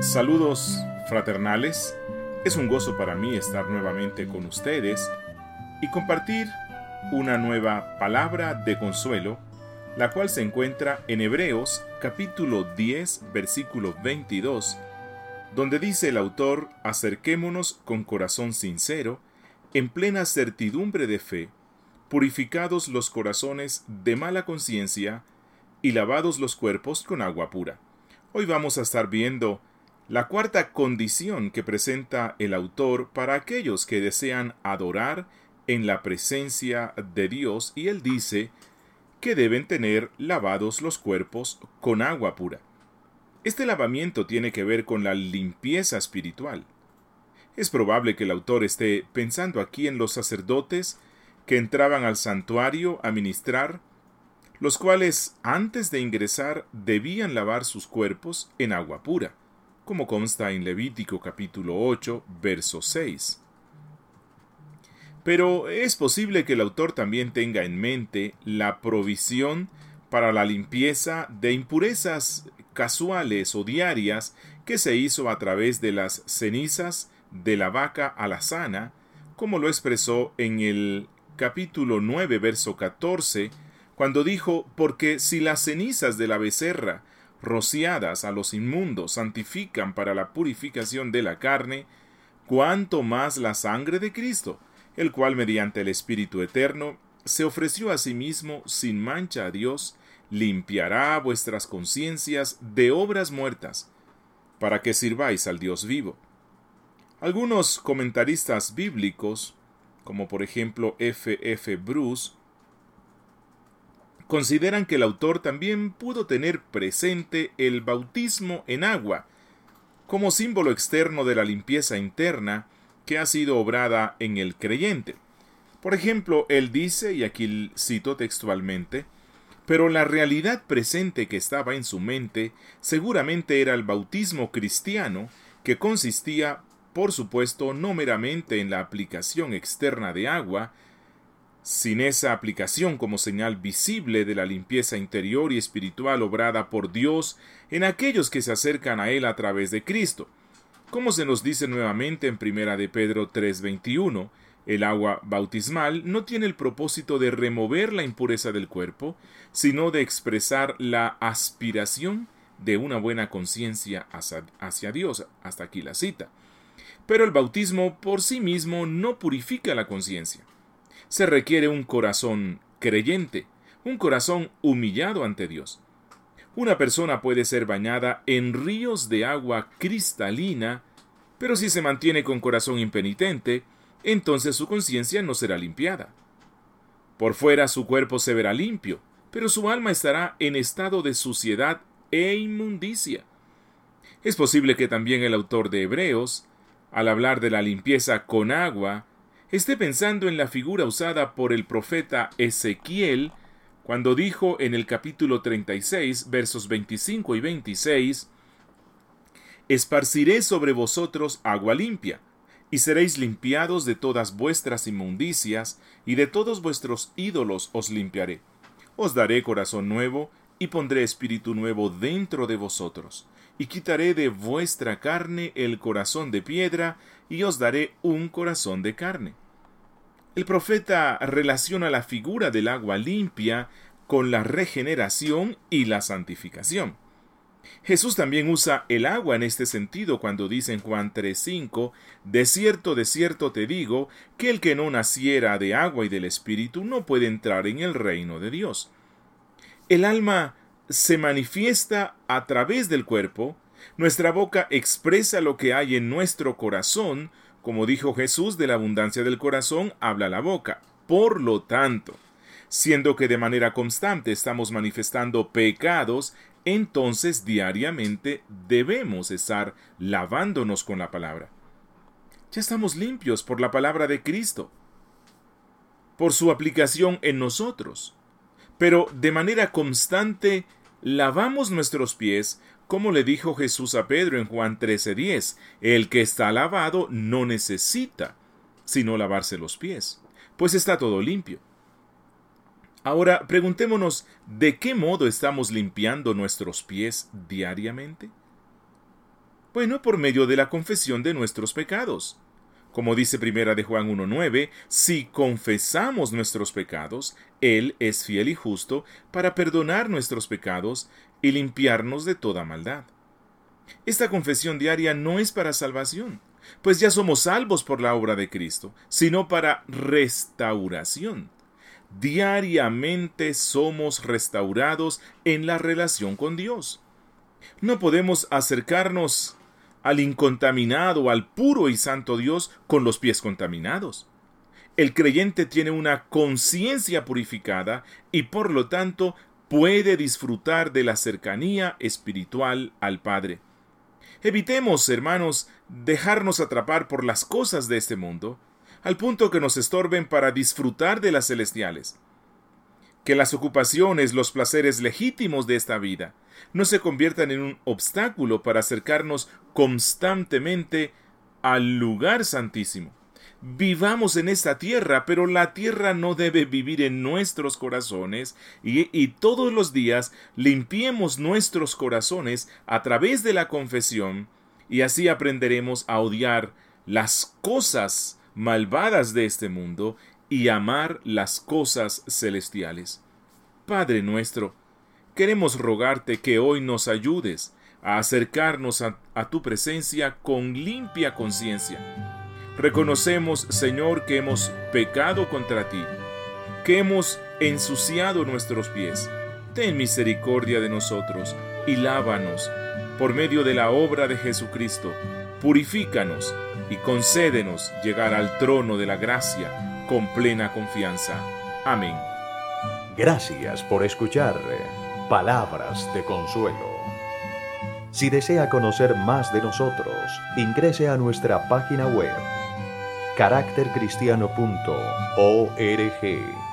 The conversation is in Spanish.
Saludos fraternales. Es un gozo para mí estar nuevamente con ustedes y compartir una nueva palabra de consuelo, la cual se encuentra en Hebreos capítulo 10 versículo 22, donde dice el autor, acerquémonos con corazón sincero, en plena certidumbre de fe, purificados los corazones de mala conciencia y lavados los cuerpos con agua pura. Hoy vamos a estar viendo la cuarta condición que presenta el autor para aquellos que desean adorar en la presencia de Dios y él dice que deben tener lavados los cuerpos con agua pura. Este lavamiento tiene que ver con la limpieza espiritual. Es probable que el autor esté pensando aquí en los sacerdotes que entraban al santuario a ministrar, los cuales antes de ingresar debían lavar sus cuerpos en agua pura como consta en Levítico capítulo 8, verso 6. Pero es posible que el autor también tenga en mente la provisión para la limpieza de impurezas casuales o diarias que se hizo a través de las cenizas de la vaca alazana, como lo expresó en el capítulo 9, verso 14, cuando dijo, porque si las cenizas de la becerra rociadas a los inmundos santifican para la purificación de la carne, cuanto más la sangre de Cristo, el cual mediante el Espíritu Eterno se ofreció a sí mismo sin mancha a Dios, limpiará vuestras conciencias de obras muertas, para que sirváis al Dios vivo. Algunos comentaristas bíblicos, como por ejemplo F. F. Bruce, consideran que el autor también pudo tener presente el bautismo en agua, como símbolo externo de la limpieza interna que ha sido obrada en el creyente. Por ejemplo, él dice, y aquí cito textualmente, pero la realidad presente que estaba en su mente seguramente era el bautismo cristiano, que consistía, por supuesto, no meramente en la aplicación externa de agua, sin esa aplicación como señal visible de la limpieza interior y espiritual obrada por Dios en aquellos que se acercan a Él a través de Cristo. Como se nos dice nuevamente en Primera de Pedro 3:21, el agua bautismal no tiene el propósito de remover la impureza del cuerpo, sino de expresar la aspiración de una buena conciencia hacia Dios. Hasta aquí la cita. Pero el bautismo por sí mismo no purifica la conciencia se requiere un corazón creyente, un corazón humillado ante Dios. Una persona puede ser bañada en ríos de agua cristalina, pero si se mantiene con corazón impenitente, entonces su conciencia no será limpiada. Por fuera su cuerpo se verá limpio, pero su alma estará en estado de suciedad e inmundicia. Es posible que también el autor de Hebreos, al hablar de la limpieza con agua, esté pensando en la figura usada por el profeta Ezequiel cuando dijo en el capítulo 36, versos 25 y 26, Esparciré sobre vosotros agua limpia, y seréis limpiados de todas vuestras inmundicias, y de todos vuestros ídolos os limpiaré. Os daré corazón nuevo, y pondré espíritu nuevo dentro de vosotros, y quitaré de vuestra carne el corazón de piedra, y os daré un corazón de carne. El profeta relaciona la figura del agua limpia con la regeneración y la santificación. Jesús también usa el agua en este sentido cuando dice en Juan 3:5, De cierto, de cierto te digo, que el que no naciera de agua y del Espíritu no puede entrar en el reino de Dios. El alma se manifiesta a través del cuerpo, nuestra boca expresa lo que hay en nuestro corazón, como dijo Jesús, de la abundancia del corazón habla la boca. Por lo tanto, siendo que de manera constante estamos manifestando pecados, entonces diariamente debemos estar lavándonos con la palabra. Ya estamos limpios por la palabra de Cristo, por su aplicación en nosotros. Pero de manera constante lavamos nuestros pies como le dijo Jesús a Pedro en Juan 13:10, el que está lavado no necesita sino lavarse los pies, pues está todo limpio. Ahora preguntémonos, ¿de qué modo estamos limpiando nuestros pies diariamente? Bueno, por medio de la confesión de nuestros pecados. Como dice primera de Juan 1.9, si confesamos nuestros pecados, Él es fiel y justo para perdonar nuestros pecados y limpiarnos de toda maldad. Esta confesión diaria no es para salvación, pues ya somos salvos por la obra de Cristo, sino para restauración. Diariamente somos restaurados en la relación con Dios. No podemos acercarnos al incontaminado, al puro y santo Dios con los pies contaminados. El creyente tiene una conciencia purificada y por lo tanto puede disfrutar de la cercanía espiritual al Padre. Evitemos, hermanos, dejarnos atrapar por las cosas de este mundo, al punto que nos estorben para disfrutar de las celestiales. Que las ocupaciones, los placeres legítimos de esta vida, no se conviertan en un obstáculo para acercarnos constantemente al lugar santísimo. Vivamos en esta tierra, pero la tierra no debe vivir en nuestros corazones y, y, todos los días limpiemos nuestros corazones a través de la confesión y así aprenderemos a odiar las cosas malvadas de este mundo y amar las cosas celestiales. Padre nuestro, queremos rogarte que hoy nos ayudes a acercarnos a, tu presencia con limpia conciencia. Reconocemos, Señor, que hemos pecado contra ti, que hemos ensuciado nuestros pies. Ten misericordia de nosotros y lávanos por medio de la obra de Jesucristo. Purifícanos y concédenos llegar al trono de la gracia con plena confianza. Amén. Gracias por escuchar palabras de consuelo. Si desea conocer más de nosotros, ingrese a nuestra página web caractercristiano.org